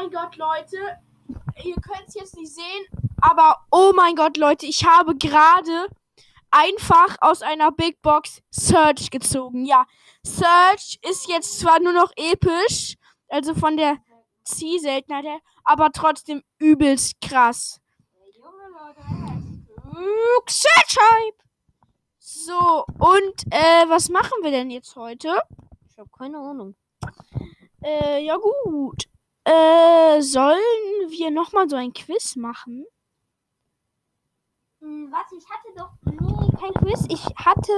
mein Gott, Leute. Ihr könnt es jetzt nicht sehen, aber oh mein Gott, Leute, ich habe gerade einfach aus einer Big Box Search gezogen. Ja, Search ist jetzt zwar nur noch episch, also von der Zielseltenheit her, aber trotzdem übelst krass. Search Hype! So, und äh, was machen wir denn jetzt heute? Ich habe keine Ahnung. Äh, ja gut. Äh, sollen wir nochmal so ein Quiz machen? Hm, warte, ich hatte doch. Nee, kein Quiz. Ich hatte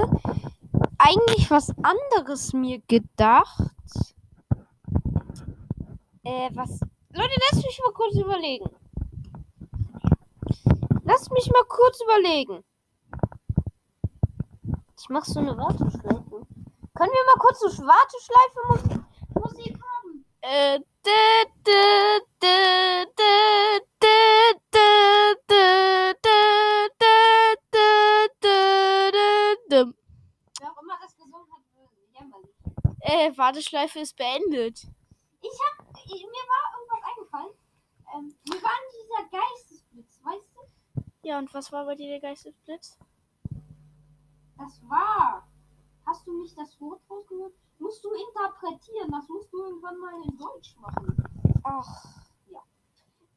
eigentlich was anderes mir gedacht. Äh, was. Leute, lasst mich mal kurz überlegen. Lasst mich mal kurz überlegen. Ich mach so eine Warteschleife. Können wir mal kurz so Warteschleife haben? Äh, Äh, Warteschleife ist beendet. Ich hab. Mir war irgendwas eingefallen. Ähm, wir waren dieser Geistesblitz, weißt du? Ja, und was war bei dir der Geistesblitz? Das war. Hast du nicht das Wort rausgehört? Musst du interpretieren. Das musst du irgendwann mal in Deutsch machen. Ach. Ja.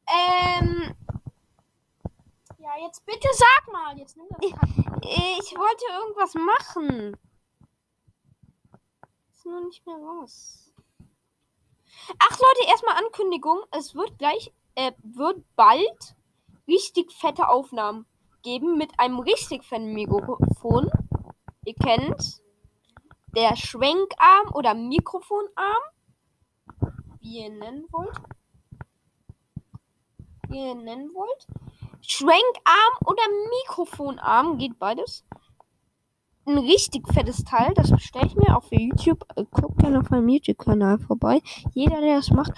Ähm. Ja, jetzt bitte sag mal. Jetzt nimm das. Ich wollte irgendwas machen. Ist nur nicht mehr was. Ach Leute, erstmal Ankündigung. Es wird gleich, äh, wird bald richtig fette Aufnahmen geben mit einem richtig fetten Mikrofon. Ihr kennt der Schwenkarm oder Mikrofonarm, wie ihr ihn nennen wollt. Wie ihr ihn nennen wollt. Schwenkarm oder Mikrofonarm, geht beides. Ein richtig fettes Teil, das bestelle ich mir für YouTube. Äh, Guckt gerne auf meinem YouTube-Kanal vorbei. Jeder, der das macht,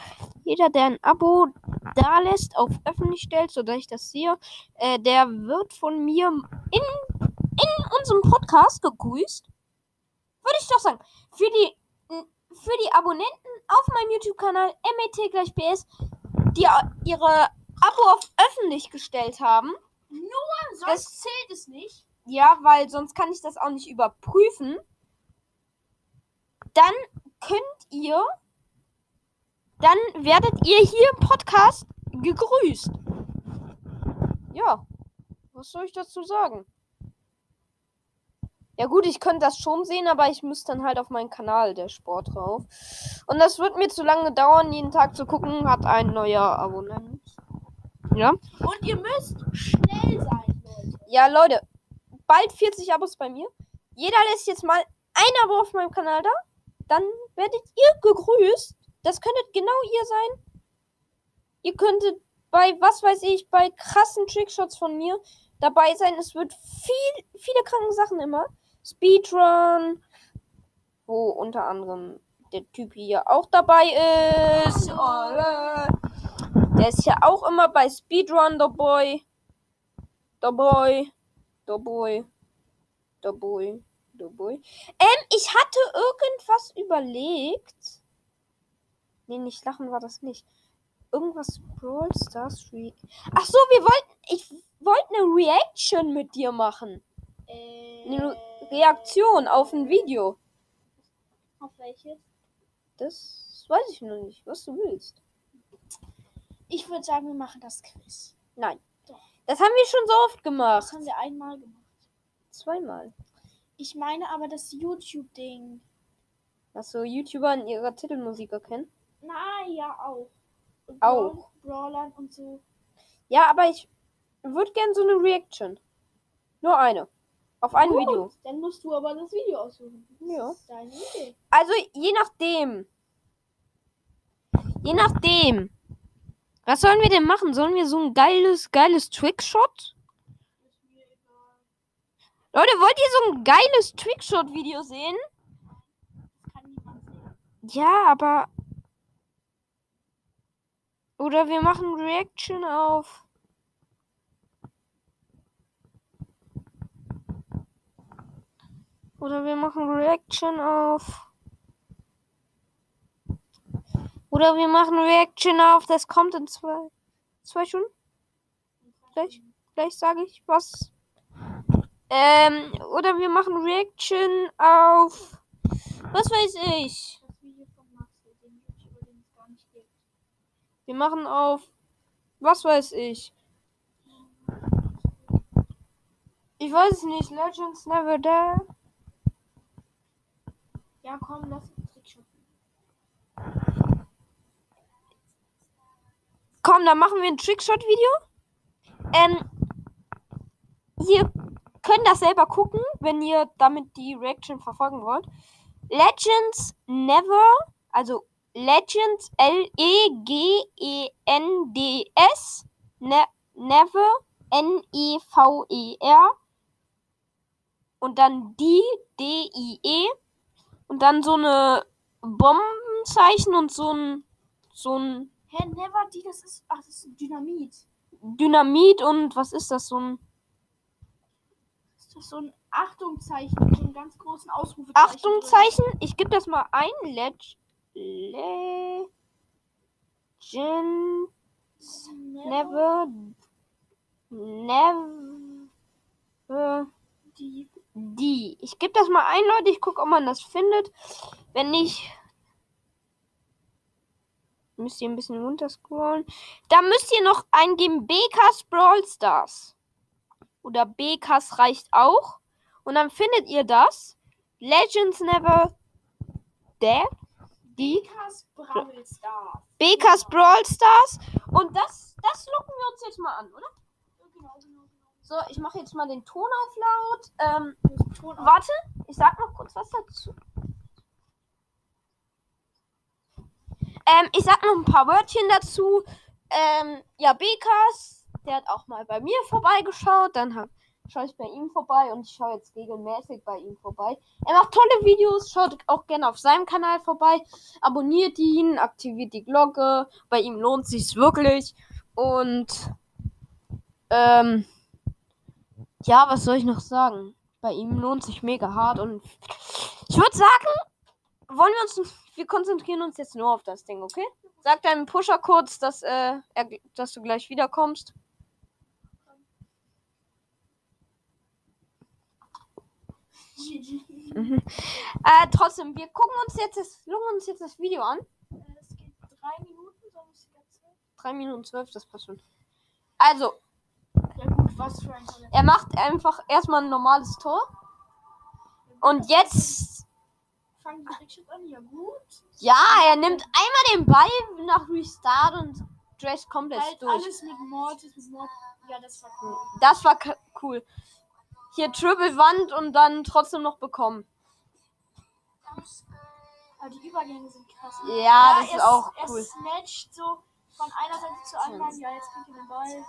jeder, der ein Abo da lässt, auf öffentlich stellt, sodass ich das sehe, äh, der wird von mir in, in unserem Podcast gegrüßt. Würde ich doch sagen. Für die, für die Abonnenten auf meinem YouTube-Kanal MET gleich BS, die ihre Abo auf öffentlich gestellt haben. Sonst Das- zählt es nicht. Ja, weil sonst kann ich das auch nicht überprüfen. Dann könnt ihr, dann werdet ihr hier im Podcast gegrüßt. Ja, was soll ich dazu sagen? Ja gut, ich könnte das schon sehen, aber ich müsste dann halt auf meinen Kanal der Sport drauf. Und das wird mir zu lange dauern, jeden Tag zu gucken, hat ein neuer Abonnent. Ja. Und ihr müsst schnell sein, Leute. Ja, Leute, bald 40 Abos bei mir. Jeder lässt jetzt mal ein Abo auf meinem Kanal da. Dann werdet ihr gegrüßt. Das könntet genau ihr sein. Ihr könntet bei, was weiß ich, bei krassen Trickshots von mir dabei sein. Es wird viel, viele kranke Sachen immer. Speedrun, wo unter anderem der Typ hier auch dabei ist. Ole. Der ist ja auch immer bei Speedrun dabei. Dabei. Doughboy. Doughboy. Doughboy. Ähm, ich hatte irgendwas überlegt. Nee, nicht lachen war das nicht. Irgendwas Brawl Stars Re Ach so, wir wollten. Ich wollte eine Reaction mit dir machen. Äh, Eine Reaktion auf ein Video. Auf welches? Das weiß ich noch nicht, was du willst. Ich würde sagen, wir machen das Quiz. Nein. Doch. Das haben wir schon so oft Das gemacht. haben wir einmal gemacht. Zweimal. Ich meine aber das YouTube-Ding. Was so YouTuber in ihrer Titelmusik erkennen. Na ja, auch. Und Auch. Brawl- Brawlern und so. Ja, aber ich würde gern so eine Reaction. Nur eine. Auf ein Gut, Video. Dann musst du aber das Video aussuchen. Das Ja. ist deine Idee. Also je nachdem. Je nachdem. Was sollen wir denn machen? Sollen wir so ein geiles, geiles Trickshot? Leute, wollt ihr so ein geiles Trickshot-Video sehen? Ja, aber. Oder wir machen Reaction auf. Oder wir machen Reaction auf. Oder wir machen Reaction auf, das kommt in zwei, zwei Stunden. Gleich, gleich sage ich was. Ähm, oder wir machen Reaction auf, was weiß ich. Wir machen auf, was weiß ich. Ich weiß es nicht. Legends Never There. Ja, komm, lass uns Trickshot. Komm, dann machen wir ein Trickshot-Video. Ähm, ihr könnt das selber gucken, wenn ihr damit die Reaction verfolgen wollt. Legends Never, also Legends L-E-G-E-N-D-S, ne Never, N-E-V-E-R und dann die, D-I-E und dann so eine Bombenzeichen und so ein, so ein Hä, never die, das ist. Ach, das ist ein Dynamit. Dynamit und was ist das? So ein Das ist so ein Achtungszeichen, so einen ganz großen Ausrufezeichen. drin. Achtungszeichen. Ich gebe das mal ein. Leg Legends Never. Never. Never. Die. Die. Ich gebe das mal ein, Leute. Ich gucke, ob man das findet. Wenn nicht, müsst ihr ein bisschen runterscrollen. Da müsst ihr noch eingeben BKs Brawl Stars. Oder BKs reicht auch. Und dann findet ihr das. Legends Never Dead. Die Bekas Brawl Stars. BKs Brawl Stars. Und das, das locken wir uns jetzt mal an, oder? Ja, Genau, genau, genau. So, ich mache jetzt mal den Ton auf laut. Ähm, Ton auf- Warte, ich sag noch kurz was dazu. Ähm, ich sag noch ein paar Wörtchen dazu. Ähm, ja, Bekas, der hat auch mal bei mir vorbeigeschaut. Dann schaue ich bei ihm vorbei und ich schaue jetzt regelmäßig bei ihm vorbei. Er macht tolle Videos, schaut auch gerne auf seinem Kanal vorbei. Abonniert ihn, aktiviert die Glocke. Bei ihm lohnt sich's wirklich. Und ähm, ja, was soll ich noch sagen? Bei ihm lohnt sich mega hart und ich würde sagen, wollen wir uns, wir konzentrieren uns jetzt nur auf das Ding, okay? Sag deinem Pusher kurz, dass, äh, er, dass du gleich wiederkommst. Mhm. Äh, trotzdem, wir gucken uns jetzt das, gucken uns jetzt das Video an. Äh, Es geht drei Minuten, so muss ich erzählen. 3 Minuten 12, das passt schon. Also, was für ein Talent. er macht einfach erstmal ein normales Tor. Und jetzt Fangen die Trickshots an, ja gut. Ja, er nimmt einmal den Ball nach Restart und dressed komplett Halt durch. alles mit Mortis, mit Mortis. Ja, das war cool. Das war cool. Hier Triple Wand und dann trotzdem noch bekommen. Aber die Übergänge sind krass. Ja, das ist er, auch er cool. snatcht so von einer Seite zur anderen. Ja, jetzt kriegt er den Ball.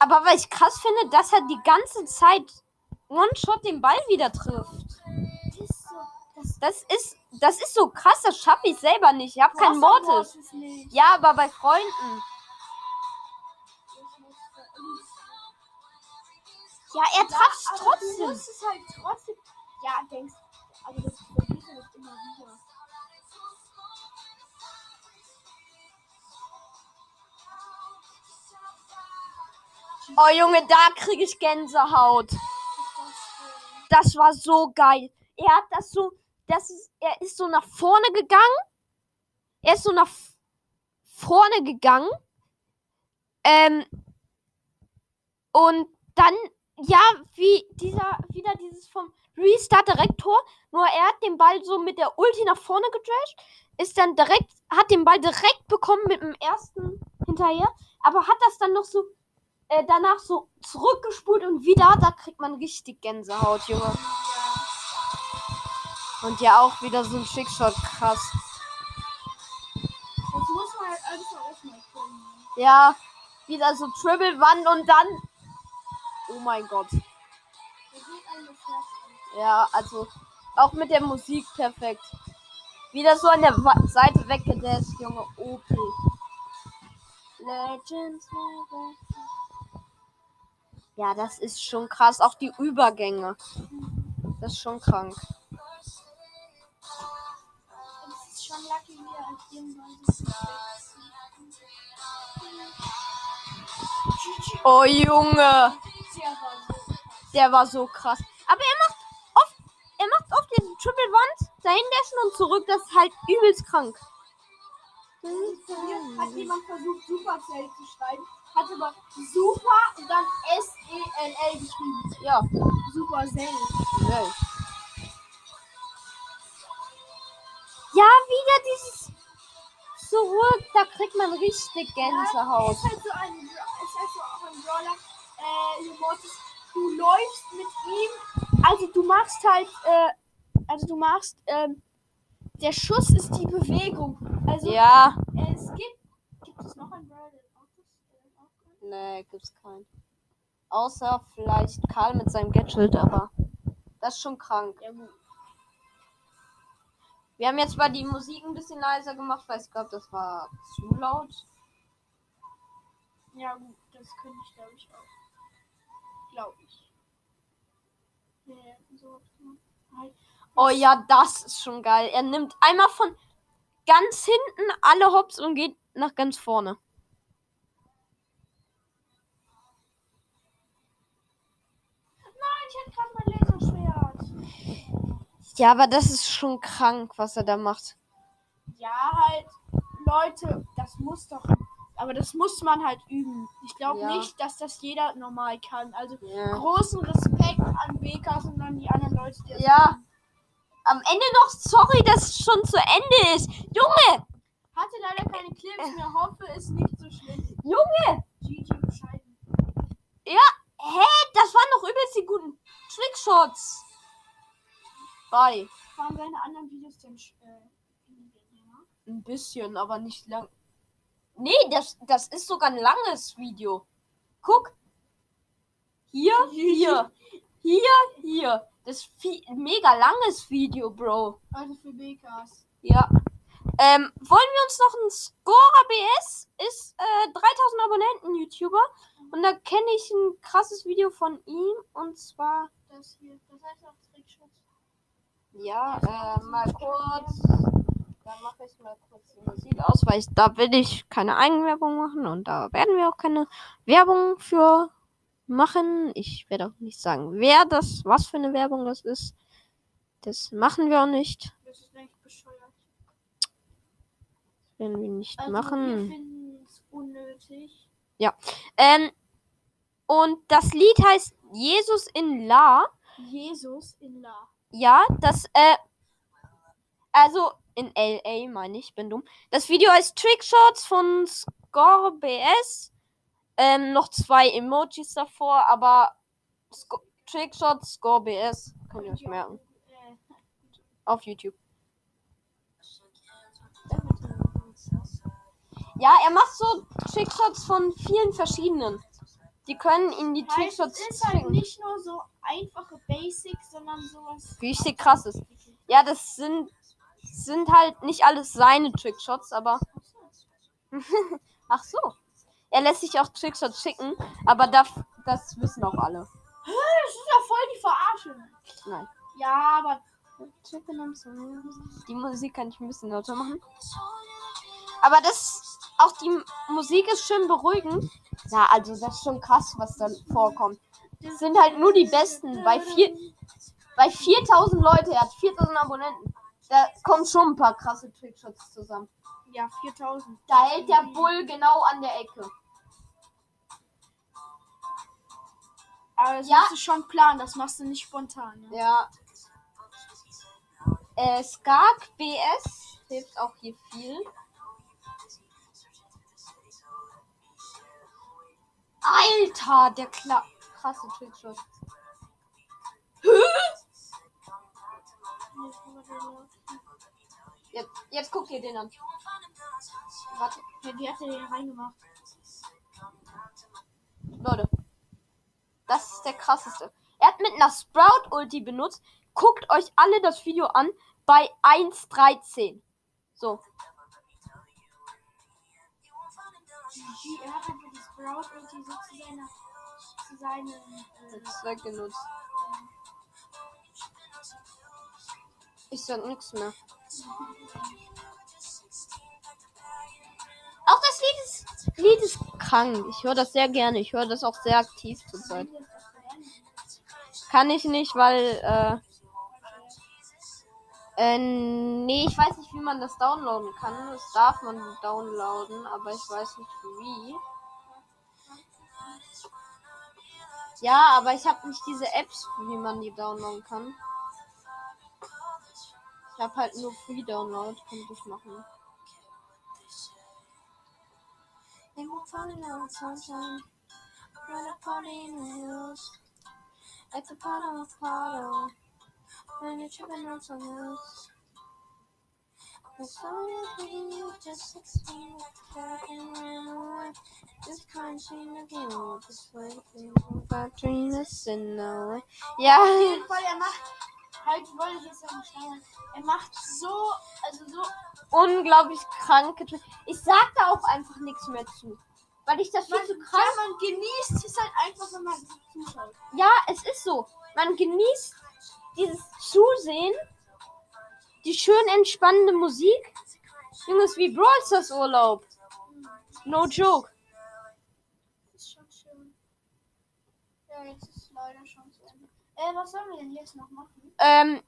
Aber was ich krass finde, dass er die ganze Zeit One-Shot den Ball wieder trifft. Das ist so. Das ist, so krass, das schaffe ich selber nicht. Ich habe keinen Du Mortis. Ja, aber bei Freunden. Ja, er trifft Du trotzdem. musst es halt trotzdem. Ja, denkst Aber das probiert er nicht immer wieder. Oh Junge, da kriege ich Gänsehaut. Das war so geil. Er hat das so, das ist, er ist so nach vorne gegangen. Er ist so nach vorne gegangen. Ähm, und dann, ja, wie dieser, wieder dieses vom Restart direkt Tor. Nur er hat den Ball so mit der Ulti nach vorne gedasht. Ist dann direkt, hat den Ball direkt bekommen mit dem ersten hinterher. Aber hat das dann noch so äh, danach so zurückgespult und wieder, da kriegt man richtig Gänsehaut, Junge. Und ja auch wieder so ein Schickshot, krass. Das muss man halt mal erstmal können. Ja, wieder so Triple Wand und dann. Oh mein Gott. Ja, also auch mit der Musik perfekt. Wieder so an der Wa Seite weggedasht, Junge. OP. Legends never. Ja, das ist schon krass. Auch die Übergänge. Das ist schon krank. Oh Junge, Der war so. krass. Aber er macht oft, er macht oft diesen Triple Ones, dahin dashen und zurück. Das ist halt übelst krank. Hat jemand versucht, Supercell zu schreiben, hat aber Super und dann S-E-L-L geschrieben. Ja, Supercell. Welt. Ja, wieder dieses zurück, da kriegt man richtig Gänsehaut. ist halt so ein, ist halt so auch ein Brawler, äh, du läufst mit ihm, also du machst halt, äh, also du machst, ähm, der Schuss ist die Bewegung. Also Ja, äh, es gibt, gibt es noch einen Brawler, der auch das nee, gibt's keinen. Außer vielleicht Karl mit seinem Gadget, aber das ist schon krank. Ja gut. Wir haben jetzt mal die Musik ein bisschen leiser gemacht, weil ich glaube, das war zu laut. Ja gut, das könnte ich glaube ich auch. Glaube ich. Ja, so. Halt. Oh ja, das ist schon geil. Er nimmt einmal von ganz hinten alle Hops und geht nach ganz vorne. Ich hätte gerade mein Laserschwert. Ja, aber das ist schon krank, was er da macht. Ja, halt, Leute, das muss doch. Aber das muss man halt üben. Ich glaube Ja. nicht, dass das jeder normal kann. Also Ja. großen Respekt an Bekas und an die anderen Leute, die das Ja. können. Am Ende noch, sorry, dass es schon zu Ende ist. Junge! Hatte leider keine Clips mehr. Hoffe, ist nicht so schlimm. Junge! GG bescheiden. Hä? Das waren doch übelst die guten Trickshots. Bye. Waren seine anderen Videos denn äh? Ein bisschen, aber nicht lang. Nee, das, das ist sogar ein langes Video. Guck. Hier, hier. Hier, hier. Das ist ein mega langes Video, Bro. Also für Bekas. Ja. Ähm, wollen wir uns noch ein Scorer BS? Ist äh, 3000 Abonnenten YouTuber. Und da kenne ich ein krasses Video von ihm. Und zwar, Das hier. Das heißt auch Trickschutz. ja, äh, mal kurz. Da mache ich mal kurz die Musik aus, weil ich, da will ich keine Eigenwerbung machen. Und da werden wir auch keine Werbung für machen. Ich werde auch nicht sagen, wer das, was für eine Werbung das ist. Das machen wir auch nicht. Das ist eigentlich bescheuert. Das werden wir nicht Also machen. wir finden es unnötig. Ähm, und das Lied heißt Jesus in La. Jesus in La. Ja, das, äh, also in LA meine ich, bin dumm. Das Video heißt Trickshots von Score BS. Ähm, noch zwei Emojis davor, aber Sco Trickshots Score BS. Könnt ihr euch merken. Auf YouTube. Ja, er macht so Trickshots von vielen verschiedenen. Die können in die Trickshots es ist halt nicht nur so einfache Basics, sondern sowas. Richtig krasses. Ja, das sind, sind halt nicht alles seine Trickshots, aber. Ach so. Er lässt sich auch Trickshots schicken, aber das, das wissen auch alle. Das ist ja voll die Verarsche. Nein. Ja, aber Die Musik kann ich ein bisschen lauter machen. Aber das. Auch die Musik ist schön beruhigend. Ja, also das ist schon krass, was da vorkommt. Das sind halt nur die besten. Bei, vier, bei 4000 Leute, er hat 4000 Abonnenten. Da kommen schon ein paar krasse Trickshots zusammen. ja, 4000. Da hält der Bull genau an der Ecke. Aber das Ja. musst du schon planen, das machst du nicht spontan. Ne? Ja. Äh, Skark BS hilft auch hier viel. Alter, der Kla krasse Trickshot. Jetzt, jetzt guckt ihr den an. Warte, Ja, wie hat er den reingemacht? Leute. Das ist der krasseste. Er hat mit einer Sprout-Ulti benutzt. Guckt euch alle das Video an bei 1.13. So. Er hat die Sprout irgendwie so zu, seiner, zu seinem äh, Zweck. Ich sag nichts mehr. Auch das Lied ist, Lied ist krank. Ich höre das sehr gerne. Ich höre das auch sehr aktiv zurzeit. Kann ich nicht, weil. Äh, äh, nee, ich weiß nicht, wie man das downloaden kann. Das darf man downloaden, aber ich weiß nicht wie. Ja, aber ich habe nicht diese Apps, wie man die downloaden kann. Ich habe halt nur Free Download, könnte ich machen. It's a part of a part when you're tripping on some hills. The song is hitting you just 16 back and ran away. This country again with this way. About dream is in no way. Ja. Auf jeden Fall, er macht. Halt, wollte ich jetzt sagen, steigern. Er macht so, also so. Unglaublich kranke. Ich sag da auch einfach nichts mehr zu. Weil ich das viel Man, zu ja, krass. man genießt es halt einfach, wenn man zuschaut. Ja, es ist so. Man genießt dieses Zusehen, die schön entspannende Musik. Junges, wie Brawl Stars Urlaub. No joke. Das ist schon schön. Ja, jetzt ist leider schon zu Ende. Äh, was sollen wir denn jetzt noch machen? Ähm,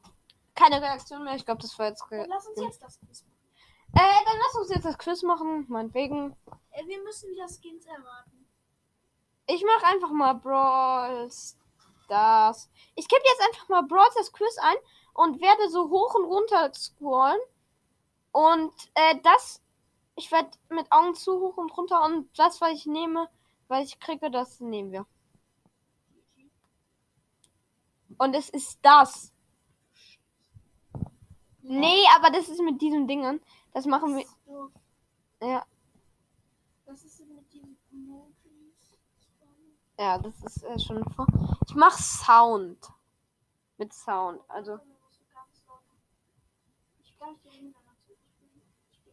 keine Reaktion mehr. Ich glaube, das war jetzt. Dann lass uns jetzt das Quiz machen. äh, dann lass uns jetzt das Quiz machen. Meinetwegen. Äh, wir müssen wieder Skins erwarten. Ich mache einfach mal Brawl Stars. Ich gebe jetzt einfach mal Brawl Stars Quiz ein und werde so hoch und runter scrollen. Und äh, das, ich werde mit Augen zu hoch und runter und das, was ich nehme, was ich kriege, das nehmen wir. Und es ist das. Nee, aber das ist mit diesen Dingen. Das machen wir. Ja, Das ist mit diesen Emojis. ja, das ist äh, schon vor. Ich mach Sound. Mit Sound. Also.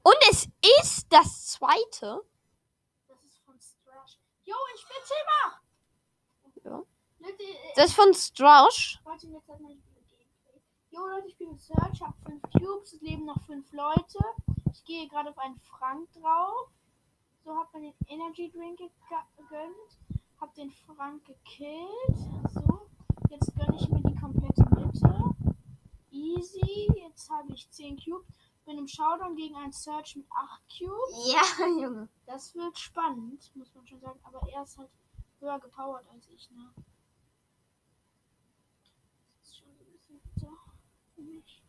Und es ist das zweite. Das ist von Strash. Jo, ich bin Zimmer! Ja. Äh, Das ist von Strausch. warte, jetzt hat Gameplay. Jo, Leute, ich bin Search, hab 5 Cubes, es leben noch 5 Leute. Ich gehe gerade auf einen Frank drauf. So, hab mir den Energy Drink ge- gegönnt. Hab den Frank gekillt. So, jetzt gönne ich mir die Jetzt habe ich 10 Cubes. Bin im Showdown gegen einen Search mit 8 Cubes. Ja, Junge. Das wird spannend, muss man schon sagen. Aber er ist halt höher gepowert als ich, ne? Das ist schon so ein bisschen bitter für mich.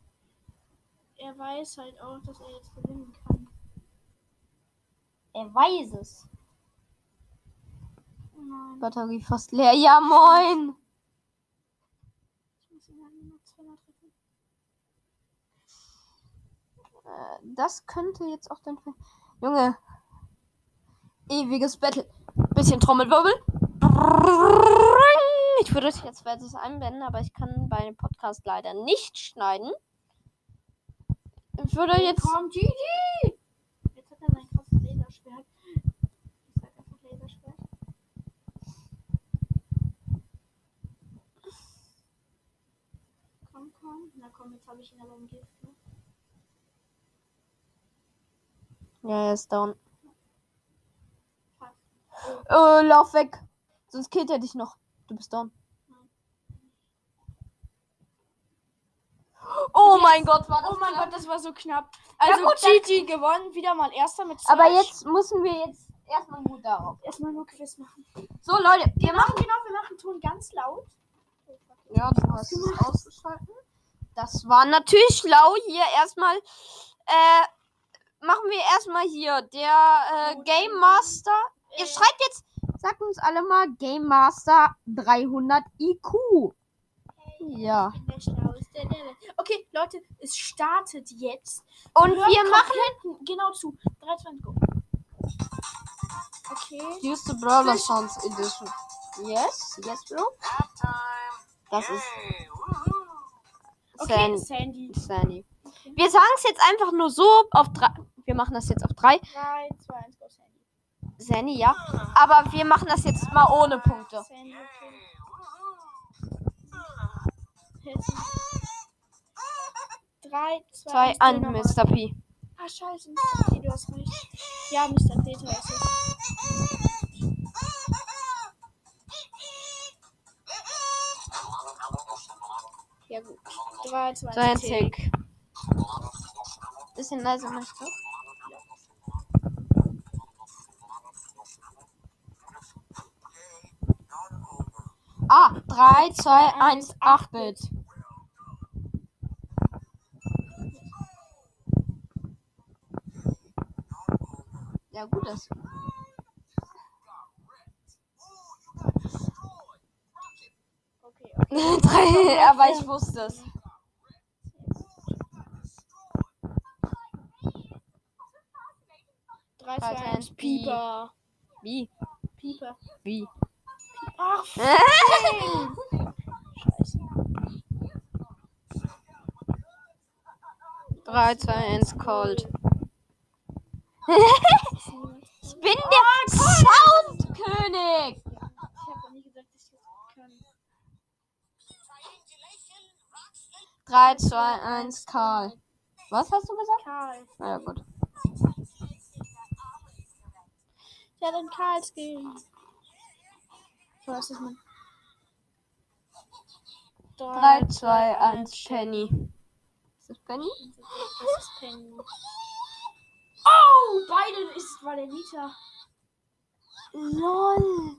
Er weiß halt auch, dass er jetzt gewinnen kann. Er weiß es. Oh nein, Batterie fast leer. Ja, moin. ich muss ihn halt nur noch zweimal treffen. Äh, Das könnte jetzt auch dein. Fall- Junge. Ewiges Battle. Bisschen Trommelwirbel. Ich würde es jetzt versus einblenden, aber ich kann bei dem Podcast leider nicht schneiden. Ich würde jetzt. Komm, GG! Jetzt hat er sein krasses Laserschwert. Ich sag einfach Laserschwert. Komm, komm. Na komm, jetzt habe ich ihn aber im Ja, er ist down. Äh, lauf weg. Sonst killt er dich noch. Du bist down. Oh mein Gott, war das Oh mein knapp. Gott, das war so knapp. Also dann- GG gewonnen, wieder mal erster mit Aber Search. jetzt müssen wir jetzt erstmal gut darauf. erstmal nur Quiz machen. So, Leute, Wir machen genau, wir machen Ton ganz laut. Ja, du hast es ausgeschalten. Das war natürlich schlau. Hier erstmal. Äh, machen wir erstmal hier der äh, Game Master. Ihr Äh. schreibt jetzt, sagt uns alle mal Game Master 300 IQ. Ja. Okay, Leute, es startet jetzt. Und Hört wir machen. Genau zu. 3, 2, 1, go. Okay. Use the Brawler Sounds Edition. Yes, yes, Bro. Das ist Okay, Sandy. Sandy. Sandy. Wir sagen es jetzt einfach nur so auf drei wir machen das jetzt auf drei. Nein, zwei, eins, go, Sandy. Sandy, ja. Aber wir machen das jetzt mal ohne Punkte. Sandy, okay. Drei, zwei, zwei an, Mr. P. Ah, scheiße, Mr. P, du hast recht. Ja, Mr. P, du hast recht. Ja gut. 3, 2, 2 Tick. Tick. Bisschen leiser machst du? Ah, 3, 2, 1, 8 Bit. Ja, gut ist. Okay, okay. Aber ich wusste es. Drei, Drei, zwei, zwei, eins, eins, Pieper. Wie? Pieper. Wie? Ach, Drei, zwei, eins, Cold. ich bin der Soundkönig. Ich habe noch nie gesagt, dass ich das kann. 3, 2, 1, Karl. Was hast du gesagt? Karl. Na ja, gut. Ja, dann Karl Skill. So, was ist mein. 3, 2, 1, Penny. Ist das Penny? Das ist Penny. Oh, beide ist Valenita. LOL.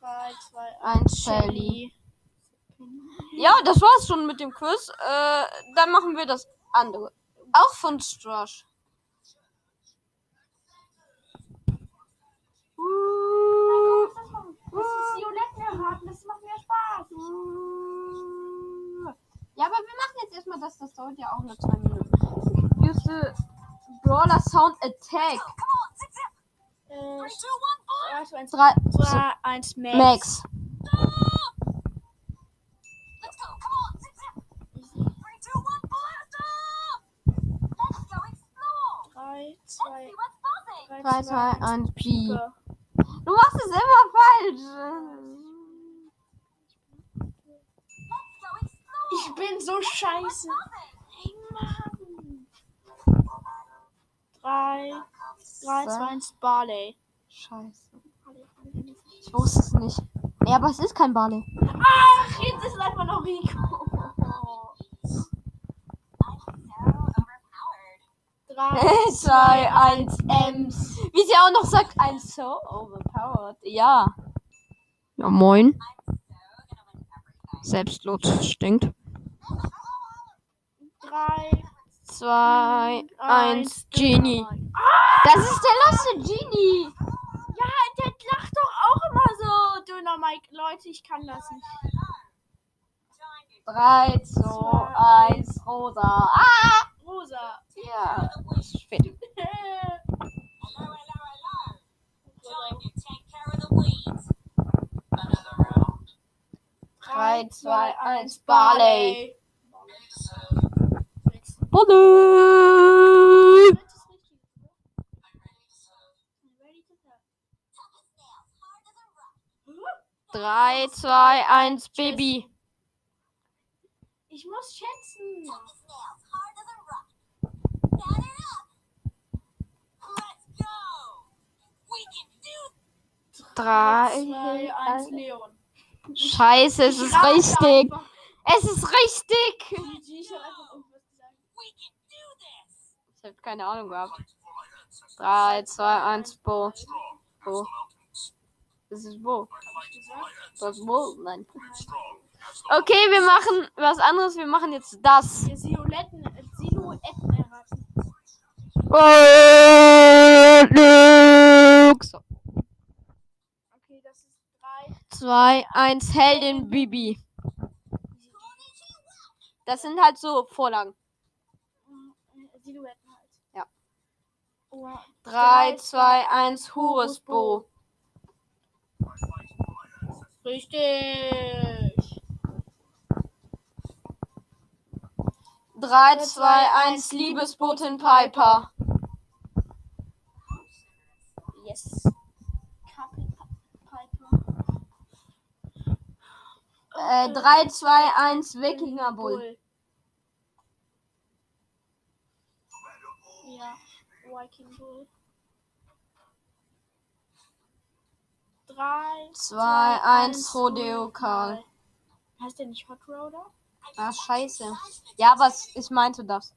3, 2, 1, Shelly. Ja, das war's schon mit dem Quiz. Äh, dann machen wir das andere. Auch von Strush. Das ist Violetten erraten, das macht mir Spaß. Ja, aber wir machen jetzt erstmal das. Das dauert ja auch nur zwei Minuten. Use the Brawler Sound Attack. Äh, 3, 2, 1, 3, 2, 1, Max. Max. Drei, zwei, 3, 2, 1, P. Super. Du machst es immer falsch. Bin so scheiße. Hey, Mann. 3, 3, 2, 1, Barley. Scheiße. Ich wusste es nicht. Ja, aber es ist kein Barley. Ach, jetzt ist es einfach noch Rico. 3, 2, 1, Ems. Wie sie auch noch sagt, ein so overpowered. Ja. Ja, moin. Selbstlos stinkt. 3, 2, 1, Genie. Das ist der loste Genie. Ja, der lacht doch auch immer so, Döner Mike. Leute, ich kann das nicht. 3, 2, 1, Rosa. Ah! Rosa. Ja, spät. 3, 2, 1, Barley. Barley. 3, 2, 1, Baby. Ich muss schätzen. Drei. 2, 1, Leon. Scheiße, es ist richtig. Es ist richtig. Ich hab keine Ahnung gehabt. 3, 2, 1, Bo. Bo. Das ist Bo. Das ist Bo? Nein. Okay, wir machen was anderes. Wir machen jetzt das. Silhouetten, äh, Silhouetten erraten. So. Okay, das ist 3. 2, 1, Heldin Bibi. Das sind halt so Vorlagen. Silhouetten halt. Ja. Oh, 3, 2, 1, Hures Bo. Richtig. 3, 2, 1, Liebesbotin Piper. Yes. Äh, 3, 2, 1, Wikinger Bull. Viking Bull. 3, 2, 1, Rodeo Karl. Heißt der nicht Hot Roder? Ah, scheiße. Ja, was ich meinte das.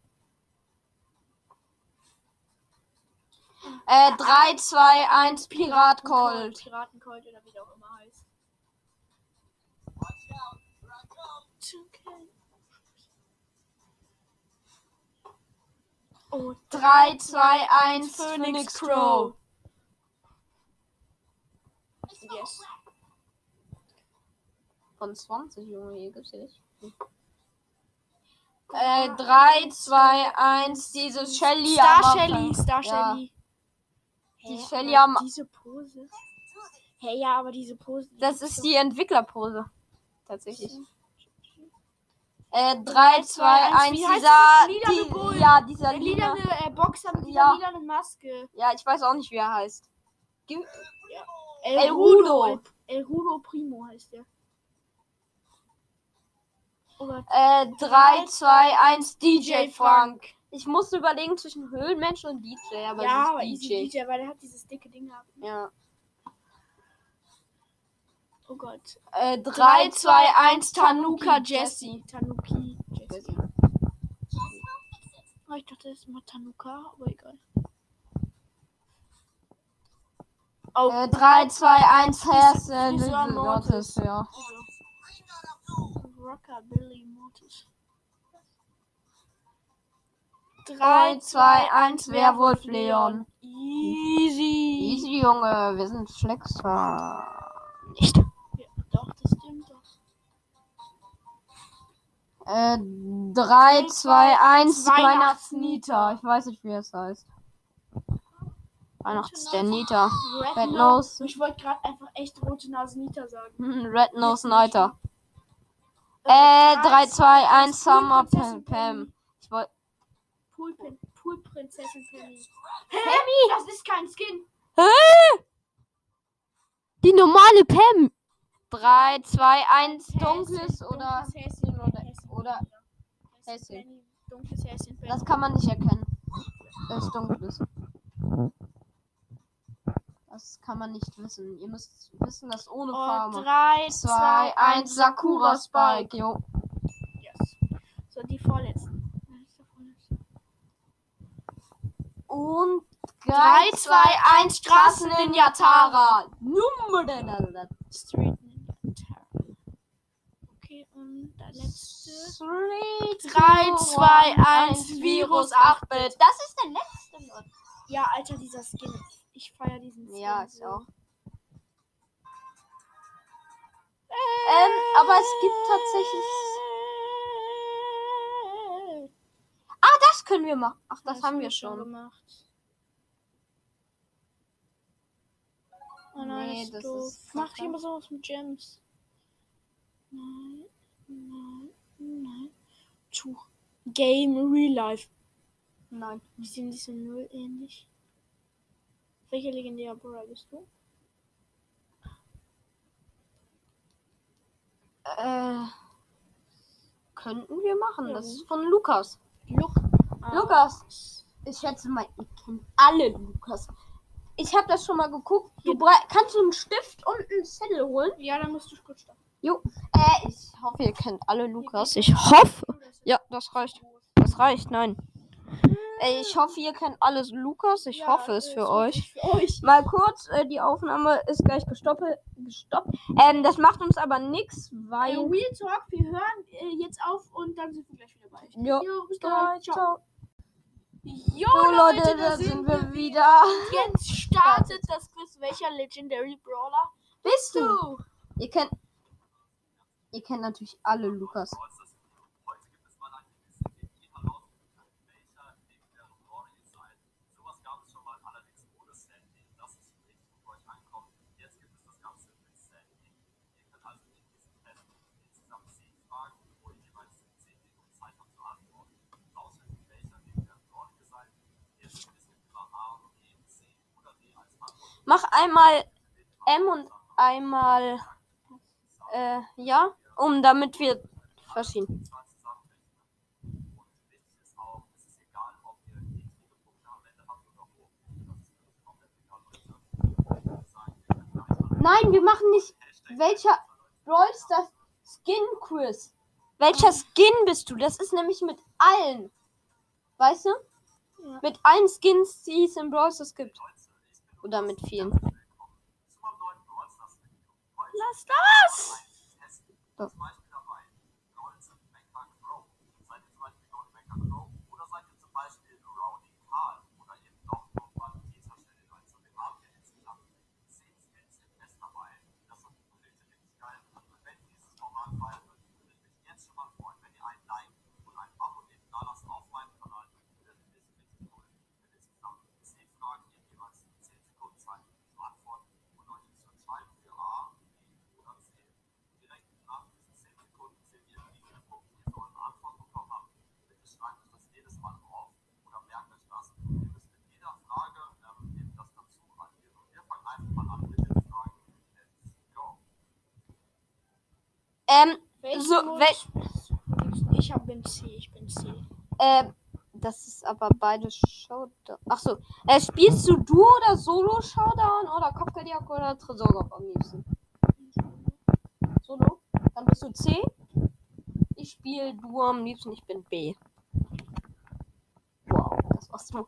Äh, 3, 2, 1, Pirat Cold. Piratencolt oder wie auch immer Oh, 3, 2, 1, Phoenix Crow. Crow. yes. Von 20, Junge, hier gibt's hier nicht. Äh, 3, 2, 1, diese Shelly. Star am. Shelly, Star Ja. Shelly. Die Hä, Shelly aber am- Diese Pose. Hey, ja, aber diese Pose. Das gibt's ist doch- die Entwicklerpose. Tatsächlich. Äh, 3, 2, 1, Wie heißt dieser. Die, ja, dieser Der lila. lilane äh, Boxer mit dieser Ja. lilanen Maske. Ja, ich weiß auch nicht, wie er heißt. Gib- El, El Rudo. Rudo. El, Rudo Primo heißt der. Oh. Äh, 3, 2, 1, DJ Frank. Ich musste überlegen zwischen Höhlenmensch und DJ, aber ja, es aber ist easy DJ. DJ, weil der hat dieses dicke Ding gehabt. Ja. Oh Gott. Äh, 3, 2, 1, Tanuka Jessie. Tanuki. Jessie. Oh, ich dachte, das ist mal Tanuka, aber egal. Oh, Äh, 3, 2, 1, Herzen. Mortis. Ja. Rockabilly Mortis. 3, 2, 1, Werwolf Leon. Easy. Easy, Junge, wir sind Schleckster. Nicht. Äh, 3, 2, 1, Weihnachtsnita. Ich weiß nicht, wie es heißt. Weihnachts der Nita. Red Nose. Ich wollte gerade einfach echt rote Nase Nita sagen. Hm, Red Nose Niter. Äh, 3, 2, 1, Summer Pam. Pam. Ich wollte. Poolpin Poolprinzessin Penny. Penny! Das ist kein Skin. Die normale Pam. 3, 2, 1, dunkles oder. dunkles oder- Häschen. Dunkles Häschen. Das kann man nicht erkennen. Das ist dunkles. Das kann man nicht wissen. Ihr müsst wissen, dass ohne Und Farbe. 3, 2, 1, Sakura Spike. Jo. Yes. So, die vorletzten. Ist. Und 3, 2, 1, Straßen Ninja Tara. Nummer Street Ninja Tara. Okay, und der letzte. 3, 3, 2, 1, Virus 8-Bit. Das ist der letzte. Leute. Ja, Alter, dieser Skin. Ich feiere diesen Skin. Ja, ich so. auch. Ähm, aber es gibt tatsächlich. Ah, das können wir machen. Ach, das, haben wir schon. gemacht. Oh nein, Nee, das ist das ist Mach kacke. lieber sowas mit Gems. Nein, nein, nein. Tuch. Game Real Life. Nein. Die sind nicht so null ähnlich. Welcher legendäre Brawler bist du? Äh, könnten wir machen. Ja. Das ist von Lukas. Luch. Ah. Lukas. Ich schätze mal, ihr kennt alle Lukas. Ich habe das schon mal geguckt. Du kannst du einen Stift und einen Zettel holen? Ja, dann musst du kurz starten. Äh, ich hoffe, ihr kennt alle Lukas. Ich hoffe. Ja, das reicht. Das reicht, nein. Äh, ich hoffe, ihr kennt alles Lukas. Ich Ja, hoffe es für euch. Für euch. Mal kurz, äh, die Aufnahme ist gleich gestoppt. gestoppt. Ähm, das macht uns aber nichts, weil. Äh, Real Talk, wir hören äh, jetzt auf und dann sind wir gleich wieder bei euch. Jo. Jo, bis Ciao, gleich. Ciao. ciao. Jo, So, Leute, da sind wir wieder. Jetzt startet das Quiz. Welcher Legendary Brawler Bist du? du? Ihr kennt. Ihr kennt natürlich alle Lukas. Mach einmal M und einmal äh, ja, um damit wir verschieden. Nein, wir machen nicht welcher Brawl Stars Skin Quiz. Welcher Skin bist du? Das ist nämlich mit allen. Weißt du? Ja. Mit allen Skins, die es im Brawl Stars gibt. Oder mit vielen. Lass das! So. Ähm, So, wel ich hab bin C, ich bin C. äh, das ist aber beide Showdown. Ach so. Äh, spielst du Duo oder Solo Showdown oder Kopfgeldjagd oder Tresorraub am liebsten? Solo? Dann bist du C. Ich spiele Duo am liebsten, ich bin B. Wow, das war's so.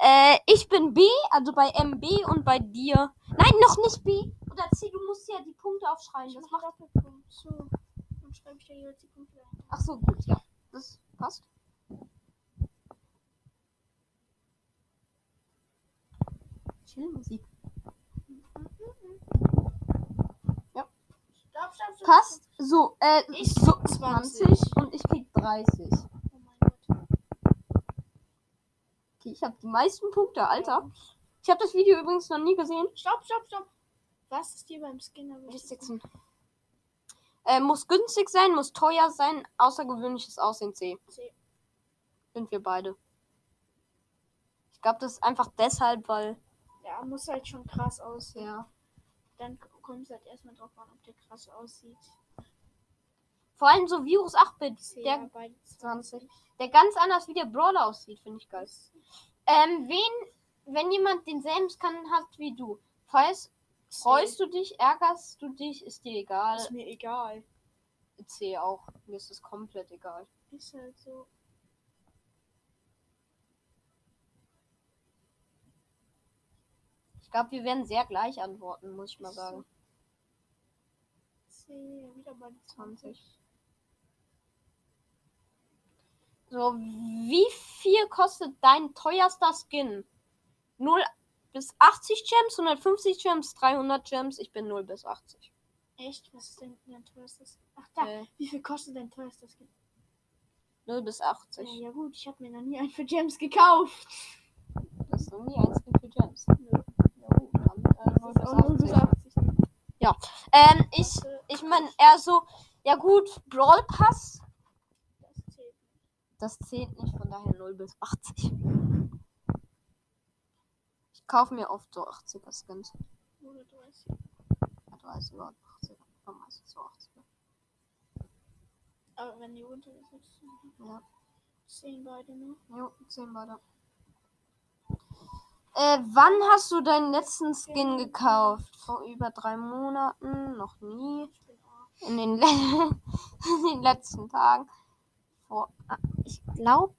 Äh, ich bin B, also bei MB und bei dir. Nein, noch nicht B. Oder C, du musst ja die Punkte aufschreiben. Das macht. Doppelpunkt. So. Dann schreibe ich dir jetzt die Punkte ein. Ach so, gut, ja. Das passt. Chillmusik. Stopp, stopp, stopp. Passt. So, äh, Ich so, 20. 20 und ich krieg 30. Oh mein Gott. Okay, ich habe die meisten Punkte, Alter. Ich habe das Video übrigens noch nie gesehen. Stopp, stopp, stopp. Was ist dir beim Skin am wichtigsten? Äh, muss günstig sein, muss teuer sein, außergewöhnliches Aussehen C. C. Sind wir beide. Ich glaube, das ist einfach deshalb, weil. Ja, muss halt schon krass aussehen. Ja. Dann kommt es halt erstmal drauf an, ob der krass aussieht. Vor allem so Virus 8-Bit, C, der, ja, beide 20. der ganz anders wie der Brawler aussieht, finde ich geil. Ähm, wen, wenn jemand denselben Skin hat wie du, falls freust du dich, ärgerst du dich, ist dir egal. Ist mir egal. C auch. Mir ist es komplett egal. Ist halt so. Ich glaube, wir werden sehr gleich antworten, muss ich mal sagen. C, wieder bei 20. So, wie viel kostet dein teuerster Skin? 0 bis 80 Gems, 150 Gems, 300 Gems. Ich bin 0 bis 80. Echt? Was ist denn dein teuerstes? Ach da, Äh, wie viel kostet dein teuerstes Skin? 0 bis Ja, 80. ja gut, ich habe mir noch nie einen für Gems gekauft. Das ist noch nie ein Skin für Gems. Ja, gut, dann, äh, 0 bis Das ist auch 0 bis 80. 80. ne? Ähm, ich, Warte, ich meine eher so, ja gut, Brawl Pass, Das zählt. das zählt nicht, von daher 0 bis 80. Kaufe mir oft so 80er Skins. Oder 30. Ja, 30 oder 80er. Aber meistens so 80er. Aber wenn die runter ist, jetzt Ja. 10 beide, ne? Jo, 10 weiter. Äh, wann hast du deinen letzten Skin gekauft? Vor über drei Monaten? Noch nie. In den, in den letzten Tagen. Vor, ah, ich glaube,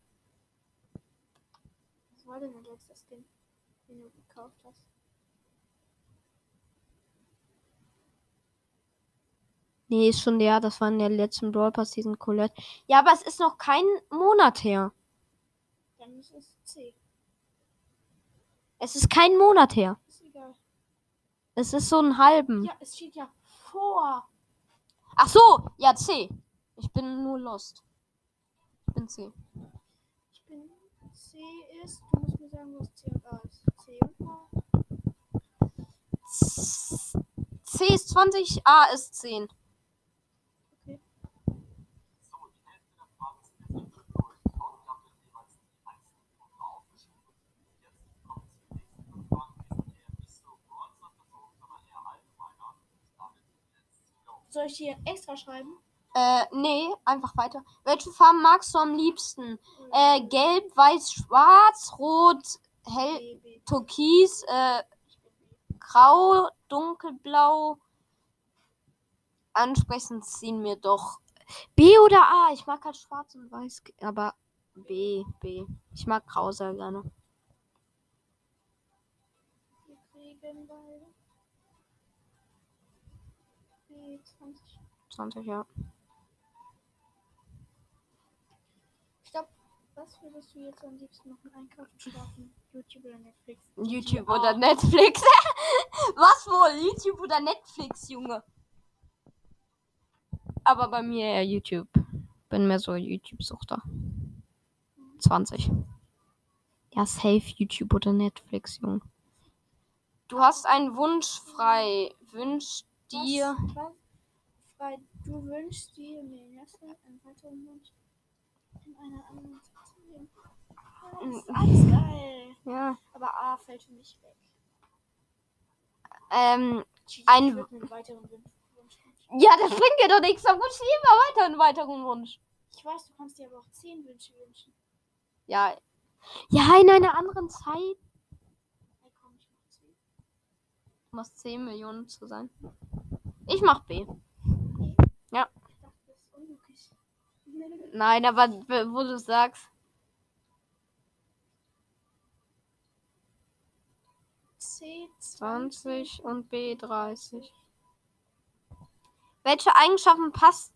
Was war denn dein letzter Skin, gekauft hast? nee, ist schon der, das war in der letzten Brawl Pass Season Colette. Ja, aber es ist noch kein Monat her. Dann ist es C. Es ist kein Monat her. Ist egal. Es ist so einen halben. Ja, es steht ja vor. Ach so, ja, C. Ich bin nur lost. Ich bin C. C ist, du musst mir sagen, was C und A ist. C und A. C ist 20, A ist 10. Okay. Soll ich hier extra schreiben? Äh, nee, einfach weiter. Welche Farben magst du am liebsten? Äh, gelb, weiß, schwarz, rot, hell, B, B. türkis, äh, B. grau, dunkelblau, ansprechen, ziehen wir doch B oder A. Ich mag halt schwarz und weiß, aber B, B. Ich mag grau sehr gerne. Wir kriegen beide. B20. 20, ja. Was würdest du jetzt am liebsten machen? Einkaufen, schlafen, YouTube oder Netflix? YouTube A. oder Netflix. Was wohl? YouTube oder Netflix, Junge? Aber bei mir eher YouTube. Bin mehr so YouTube-Suchter. 20. Ja, safe YouTube oder Netflix, Junge. Du hast einen Wunsch frei. Wünsch dir. Was, was, frei, du wünschst dir Nester, einen weiteren Wunsch in einer anderen Leben. Ja, das ist alles geil. Ja. Aber A fällt für mich weg. Ähm, Ich Ein- ja, das bringt dir doch nichts. Dann wünsch dir immer weiter einen weiteren Wunsch. Ich weiß, du kannst dir aber auch zehn Wünsche wünschen. Ja. Ja, in einer anderen Zeit. Hey, komm, ich mach zehn. Muss 10 Millionen zu sein. Ich mach B. Ich dachte, das ist unglücklich. Nein, aber wo du sagst. C, 20 und B 30. Welche Eigenschaften passt,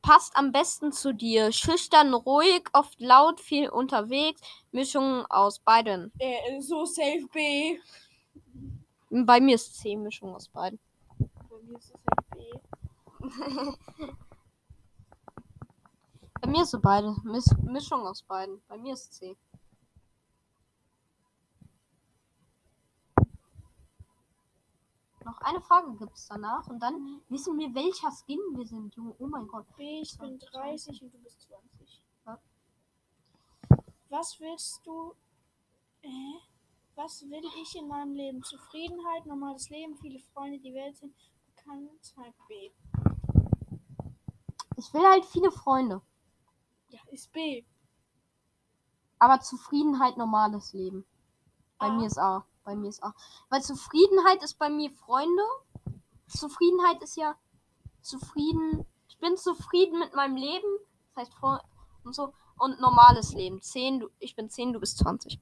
passt am besten zu dir? Schüchtern, ruhig, oft laut, viel unterwegs, Mischung aus beiden. Äh, so safe B. Bei mir ist C Mischung aus beiden. Bei mir ist das halt B. Bei mir ist so beide. Mis Mischung aus beiden. Bei mir ist C. Noch eine Frage gibt es danach und dann wissen wir, welcher Skin wir sind, Junge. Oh mein Gott. B, ich bin 30 und du bist 20. Ja. Was willst du. Äh, was will ich in meinem Leben? Zufriedenheit, normales Leben, viele Freunde, die Welt sind. Bekanntheit B. Ich will halt viele Freunde. Ja, ist B. Aber Zufriedenheit, normales Leben. Bei A. mir ist A. Bei mir ist A. Weil Zufriedenheit ist bei mir Freunde. Zufriedenheit ist ja zufrieden. Ich bin zufrieden mit meinem Leben. Das heißt und so. Und normales Leben. 10, du, ich bin 10, du bist 20.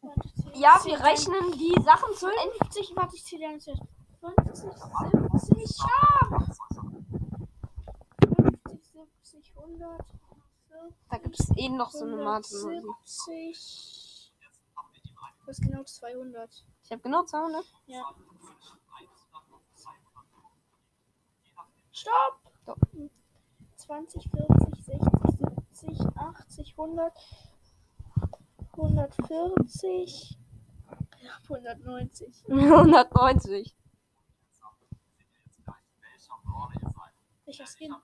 Warte, zähl- Ja, wir rechnen die Sachen zu Ende. 50, warte, ich zähle ganz fest. 50, 70, ja! 50, 70, 100. Da gibt es eh noch so eine. 170. Das ist genau 200. Ich habe genau 200. Ja. Stopp! Stopp. 20, 40, 60, 70, 80, 100, 140, 190. 190. Welcher Skin?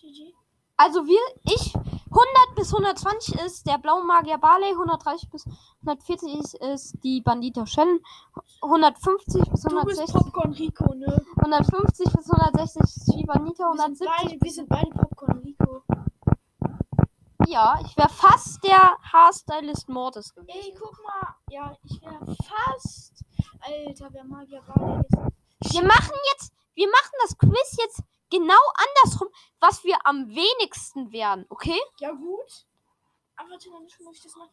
GG. Also wir, ich, 100 bis 120 ist der blaue Magier Barley, 130 bis 140 ist, ist die Bandita Shannon, 150 bis Du bist 160, Popcorn Rico, ne? 150 bis 160 ist Shibanita, Wir sind, 170. beide, wir sind beide Popcorn Rico. Ja, ich wäre fast der Haarstylist Mortis gewesen. Ey, guck mal. Ja, ich wäre fast. Alter, wer Magier Barley ist. Wir machen jetzt, wir machen das Quiz jetzt genau andersrum, was wir am wenigsten werden, okay? Ja, gut. Aber warte, dann muss ich das mal.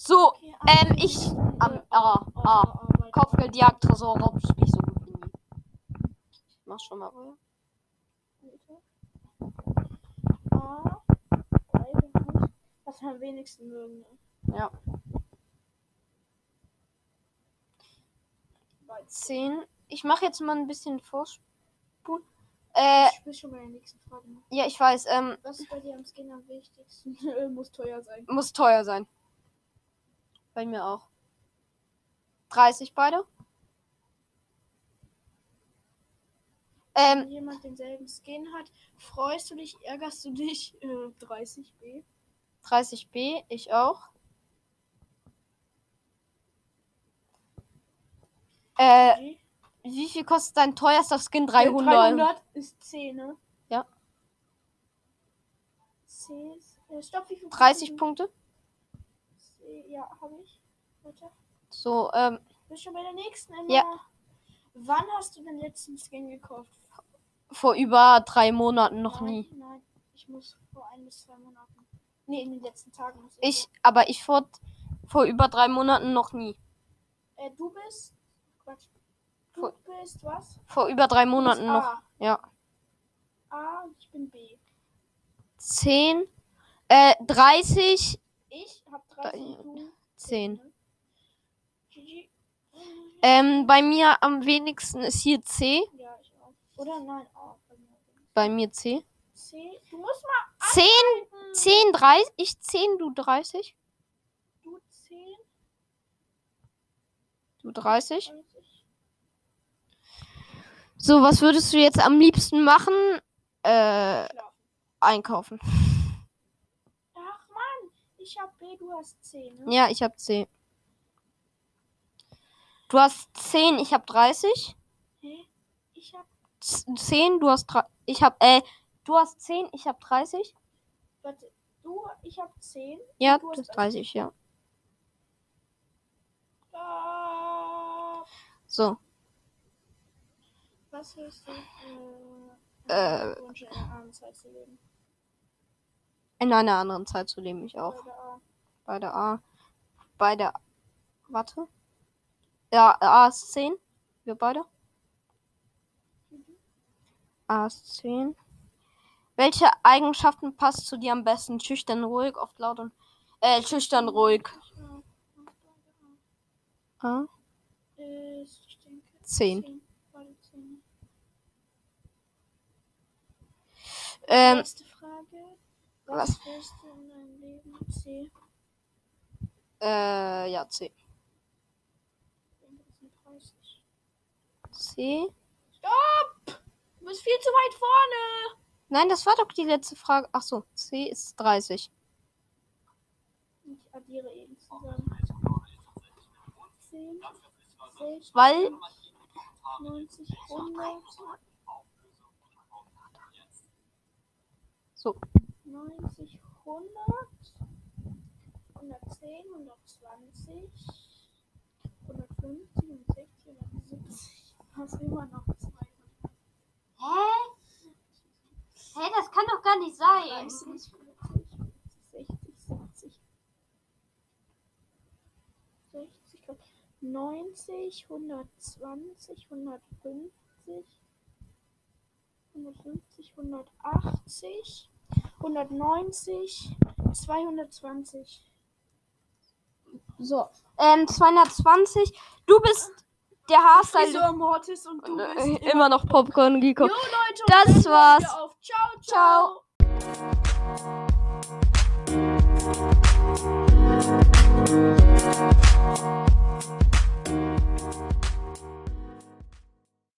So, Okay, ähm, am ich, nächsten, am, äh, ah, ah. Kopfgeldjagd, Tresorraub spiel ich so gut wie nie. Ich mach schon mal ruhig. A, Eisenhut. Was wir am wenigsten mögen. Ne? Ja. Bei 10. Ich mache jetzt mal ein bisschen Vorspul. Äh, Ich will schon bei der nächsten Frage. Ne? ja, ich weiß, ähm, Was ist bei dir am Skin am wichtigsten? Muss teuer sein. muss teuer sein. Bei mir auch. 30 beide. Ähm, Wenn jemand denselben Skin hat, freust du dich, ärgerst du dich? Äh, 30b. 30b, ich auch. Äh, wie viel kostet dein teuerster Skin? 300. 300 ist 10, ne? Ja. 10. Äh, stopp, wie viel 30 Punkte? Ja, habe ich. Warte. So, ähm, Bist schon bei der nächsten Emma? Ja. Wann hast du den letzten Skin gekauft? vor über drei Monaten noch nein, nie. Nein, ich muss vor ein bis zwei Monaten. Nee, in den letzten Tagen. muss Ich, aber ich vor, vor über drei Monaten noch nie. Äh, du bist. Quatsch. Du Vor- bist was? Vor über drei Monaten noch. A. Ja. A ich bin B. 10, äh, 30, Ich hab 30 Da- du 10. ne? Ähm, bei mir am wenigsten ist hier C. Ja, ich auch. Oder nein, A. bei mir. Bei mir C. C. Du musst mal 10, anhalten. 10, 30. Ich 10, du 30. Du 10. Du 30. 30. So, was würdest du jetzt am liebsten machen? Äh, Schlafen. einkaufen. Ach Mann, ich hab B, du hast C, ne? Ja, ich hab C. Du hast 10, ich hab 30. Hä? Ich hab. Z- 10, du hast 3. Ich hab, äh, du hast 10, ich hab 30. Warte. Du, ich hab 10. Ja, Du hast hast 30, ja. Ah, So. was willst du? Äh. Äh. Wunsch in einer anderen Zeit zu leben. In einer anderen Zeit zu leben, ich auch. A. Bei der A. Bei der. Warte. Ja, A ist 10. Wir beide. A ist 10. Welche Eigenschaften passt zu dir am besten? Schüchtern, ruhig, oft laut und. Äh, schüchtern, ruhig. A. Ist, ich denke. 10. 10. Beide 10. Ähm, Letzte Frage. Was, was? willst du in deinem Leben? C. äh, ja, C. Ich denke, das sind 30. C. Stopp! Du bist viel zu weit vorne. Nein, das war doch die letzte Frage. Ach so, C ist 30. Ich addiere eben zusammen. 10, 60, Weil 90, 100, So. 90, 100, 110, 120, 150, 160, 170. Was immer noch 200. Hä? Hä, das kann doch gar nicht sein. 30, 40, 60, 70. 60, 90, 120, 150, 150, 180, 190, 220. So. Ähm, 220. Du bist der Haarstyle. Wieso Mortis und du bist Äh, immer noch Popcorn Geeko. Jo Leute, Das war's. Ciao, ciao. Ciao.